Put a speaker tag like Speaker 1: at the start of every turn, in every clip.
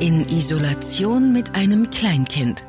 Speaker 1: In Isolation mit einem Kleinkind.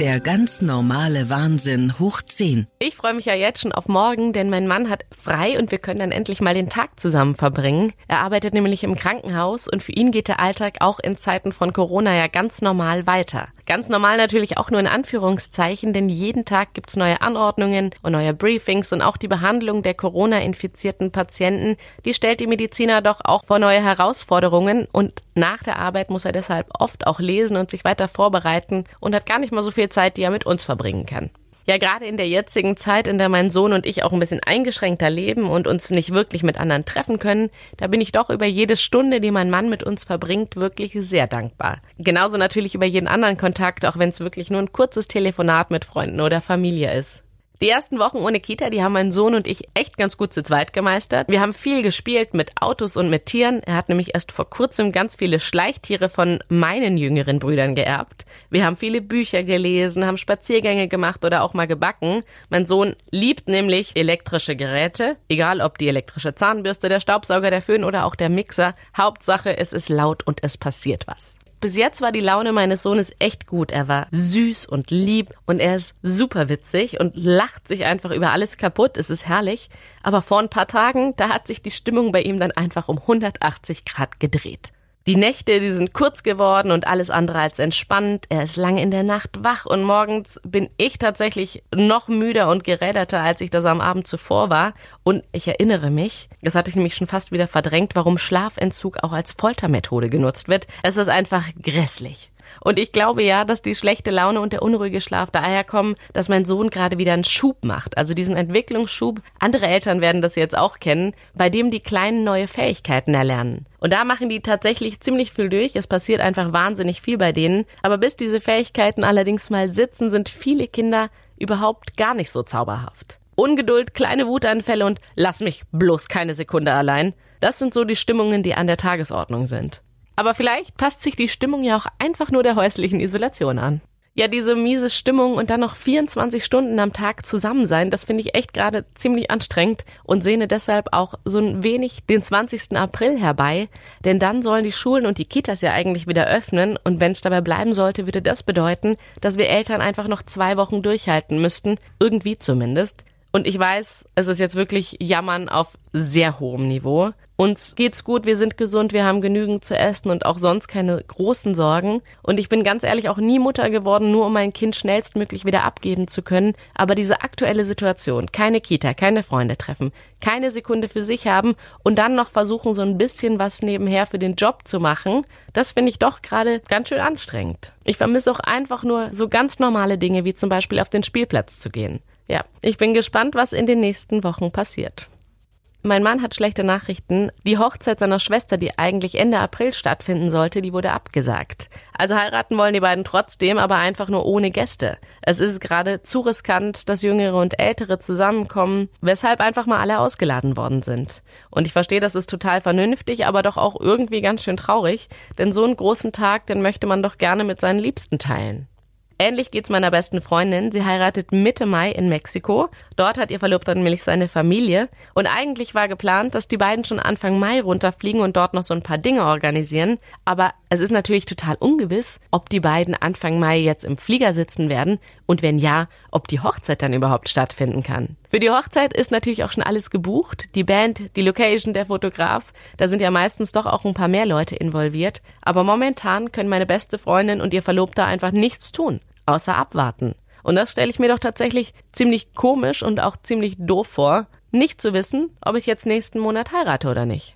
Speaker 1: Der ganz normale Wahnsinn hoch 10.
Speaker 2: Ich freue mich ja jetzt schon auf morgen, denn mein Mann hat frei und wir können dann endlich mal den Tag zusammen verbringen. Er arbeitet nämlich im Krankenhaus und für ihn geht der Alltag auch in Zeiten von Corona ja ganz normal weiter. Ganz normal natürlich auch nur in Anführungszeichen, denn jeden Tag gibt's neue Anordnungen und neue Briefings und auch die Behandlung der Corona-infizierten Patienten, die stellt die Mediziner doch auch vor neue Herausforderungen und nach der Arbeit muss er deshalb oft auch lesen und sich weiter vorbereiten und hat gar nicht mal so viel Zeit, die er mit uns verbringen kann. Ja, gerade in der jetzigen Zeit, in der mein Sohn und ich auch ein bisschen eingeschränkter leben und uns nicht wirklich mit anderen treffen können, da bin ich doch über jede Stunde, die mein Mann mit uns verbringt, wirklich sehr dankbar. Genauso natürlich über jeden anderen Kontakt, auch wenn es wirklich nur ein kurzes Telefonat mit Freunden oder Familie ist. Die ersten Wochen ohne Kita, die haben mein Sohn und ich echt ganz gut zu zweit gemeistert. Wir haben viel gespielt mit Autos und mit Tieren. Er hat nämlich erst vor kurzem ganz viele Schleichtiere von meinen jüngeren Brüdern geerbt. Wir haben viele Bücher gelesen, haben Spaziergänge gemacht oder auch mal gebacken. Mein Sohn liebt nämlich elektrische Geräte, egal ob die elektrische Zahnbürste, der Staubsauger, der Föhn oder auch der Mixer. Hauptsache, es ist laut und es passiert was. Bis jetzt war die Laune meines Sohnes echt gut. Er war süß und lieb und er ist super witzig und lacht sich einfach über alles kaputt. Es ist herrlich. Aber vor ein paar Tagen, da hat sich die Stimmung bei ihm dann einfach um 180 Grad gedreht. Die Nächte, die sind kurz geworden und alles andere als entspannt. Er ist lange in der Nacht wach und morgens bin ich tatsächlich noch müder und geräderter, als ich das am Abend zuvor war. Und ich erinnere mich, das hatte ich nämlich schon fast wieder verdrängt, warum Schlafentzug auch als Foltermethode genutzt wird. Es ist einfach grässlich. Und ich glaube ja, dass die schlechte Laune und der unruhige Schlaf daher kommen, dass mein Sohn gerade wieder einen Schub macht. Also diesen Entwicklungsschub. Andere Eltern werden das jetzt auch kennen, bei dem die Kleinen neue Fähigkeiten erlernen. Und da machen die tatsächlich ziemlich viel durch. Es passiert einfach wahnsinnig viel bei denen. Aber bis diese Fähigkeiten allerdings mal sitzen, sind viele Kinder überhaupt gar nicht so zauberhaft. Ungeduld, kleine Wutanfälle und lass mich bloß keine Sekunde allein. Das sind so die Stimmungen, die an der Tagesordnung sind. Aber vielleicht passt sich die Stimmung ja auch einfach nur der häuslichen Isolation an. Ja, diese miese Stimmung und dann noch 24 Stunden am Tag zusammen sein, das finde ich echt gerade ziemlich anstrengend und sehne deshalb auch so ein wenig den 20. April herbei, denn dann sollen die Schulen und die Kitas ja eigentlich wieder öffnen und wenn es dabei bleiben sollte, würde das bedeuten, dass wir Eltern einfach noch zwei Wochen durchhalten müssten, irgendwie zumindest. Und ich weiß, es ist jetzt wirklich Jammern auf sehr hohem Niveau. Uns geht's gut, wir sind gesund, wir haben genügend zu essen und auch sonst keine großen Sorgen. Und ich bin ganz ehrlich auch nie Mutter geworden, nur um mein Kind schnellstmöglich wieder abgeben zu können. Aber diese aktuelle Situation, keine Kita, keine Freunde treffen, keine Sekunde für sich haben und dann noch versuchen, so ein bisschen was nebenher für den Job zu machen, das finde ich doch gerade ganz schön anstrengend. Ich vermisse auch einfach nur so ganz normale Dinge, wie zum Beispiel auf den Spielplatz zu gehen. Ja, ich bin gespannt, was in den nächsten Wochen passiert. Mein Mann hat schlechte Nachrichten. Die Hochzeit seiner Schwester, die eigentlich Ende April stattfinden sollte, die wurde abgesagt. Also heiraten wollen die beiden trotzdem, aber einfach nur ohne Gäste. Es ist gerade zu riskant, dass Jüngere und Ältere zusammenkommen, weshalb einfach mal alle ausgeladen worden sind. Und ich verstehe, das ist total vernünftig, aber doch auch irgendwie ganz schön traurig, denn so einen großen Tag, den möchte man doch gerne mit seinen Liebsten teilen. Ähnlich geht's meiner besten Freundin. Sie heiratet Mitte Mai in Mexiko. Dort hat ihr Verlobter nämlich seine Familie. Und eigentlich war geplant, dass die beiden schon Anfang Mai runterfliegen und dort noch so ein paar Dinge organisieren. Aber es ist natürlich total ungewiss, ob die beiden Anfang Mai jetzt im Flieger sitzen werden und wenn ja, ob die Hochzeit dann überhaupt stattfinden kann. Für die Hochzeit ist natürlich auch schon alles gebucht. Die Band, die Location, der Fotograf. Da sind ja meistens doch auch ein paar mehr Leute involviert. Aber momentan können meine beste Freundin und ihr Verlobter einfach nichts tun, außer abwarten. Und das stelle ich mir doch tatsächlich ziemlich komisch und auch ziemlich doof vor, nicht zu wissen, ob ich jetzt nächsten Monat heirate oder nicht.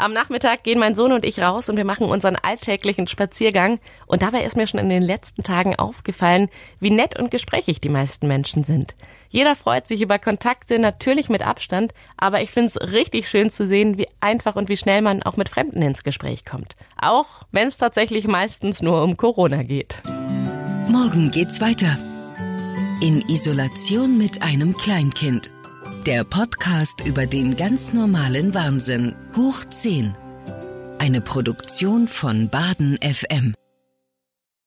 Speaker 2: Am Nachmittag gehen mein Sohn und ich raus und wir machen unseren alltäglichen Spaziergang. Und dabei ist mir schon in den letzten Tagen aufgefallen, wie nett und gesprächig die meisten Menschen sind. Jeder freut sich über Kontakte, natürlich mit Abstand, aber ich finde es richtig schön zu sehen, wie einfach und wie schnell man auch mit Fremden ins Gespräch kommt. Auch wenn es tatsächlich meistens nur um Corona geht.
Speaker 1: Morgen geht's weiter. In Isolation mit einem Kleinkind. Der Podcast über den ganz normalen Wahnsinn. Hoch 10. Eine Produktion von Baden FM.